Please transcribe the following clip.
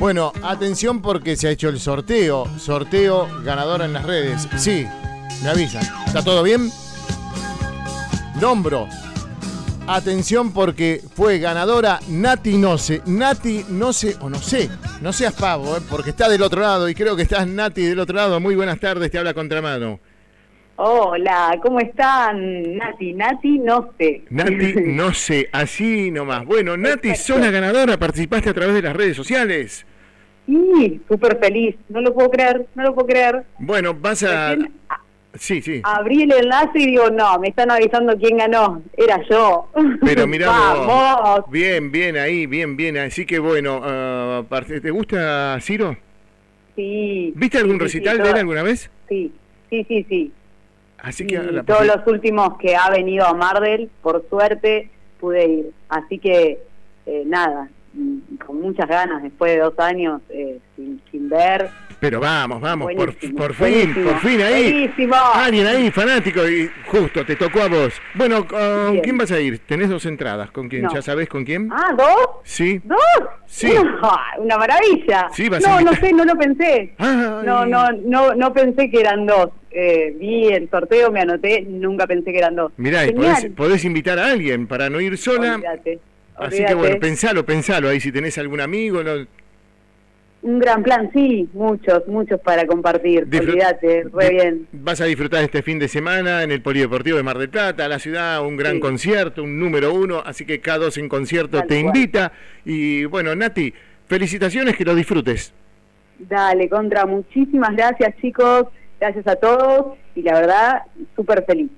Bueno, atención porque se ha hecho el sorteo. Sorteo ganadora en las redes. Sí, me avisan. ¿Está todo bien? Nombro. Atención porque fue ganadora Nati No sé. Nati No sé o no sé. No seas pavo, ¿eh? porque está del otro lado y creo que estás Nati del otro lado. Muy buenas tardes, te habla Contramano. Hola, ¿cómo están? Nati, Nati, no sé. Nati, no sé, así nomás. Bueno, Nati, sos la ganadora, participaste a través de las redes sociales. Sí, súper feliz, no lo puedo creer, no lo puedo creer. Bueno, vas a... Sí, sí. Abrí el enlace y digo, no, me están avisando quién ganó, era yo. Pero mirá vos. Vamos. Bien, bien ahí, bien, bien. Así que bueno, parte- ¿te gusta Ciro? Sí. ¿Viste algún sí, sí, recital de él alguna vez? Sí, sí, sí, sí. Así que todos los últimos que ha venido a Mardel, por suerte, pude ir. Así que, eh, nada, con muchas ganas, después de dos años eh, sin, sin ver. Pero vamos, vamos, por, Buenísimo, por fin, por fin ahí. buenísimo. Alguien ahí, fanático, y justo, te tocó a vos. Bueno, ¿con quién vas a ir? Tenés dos entradas. ¿Con quién? No. ¿Ya sabés con quién? Ah, ¿dos? Sí. ¿Dos? Sí. Una maravilla. Sí, no, no sé, no lo pensé. Ay. No, no, no, no pensé que eran dos. Eh, vi el sorteo, me anoté, nunca pensé que eran dos. Mirá, y podés, podés invitar a alguien para no ir sola. Olvídate, Así que bueno, pensalo, pensalo ahí si tenés algún amigo. ¿no? Un gran plan, sí, muchos, muchos para compartir. Disfrut- Olvídate, re bien. Vas a disfrutar este fin de semana en el Polideportivo de Mar del Plata, la ciudad, un gran Sí. concierto, un número uno, así que K2 en concierto te invita. Y bueno, Nati, felicitaciones, que lo disfrutes. Dale, Contra, muchísimas gracias chicos, gracias a todos y la verdad, súper feliz.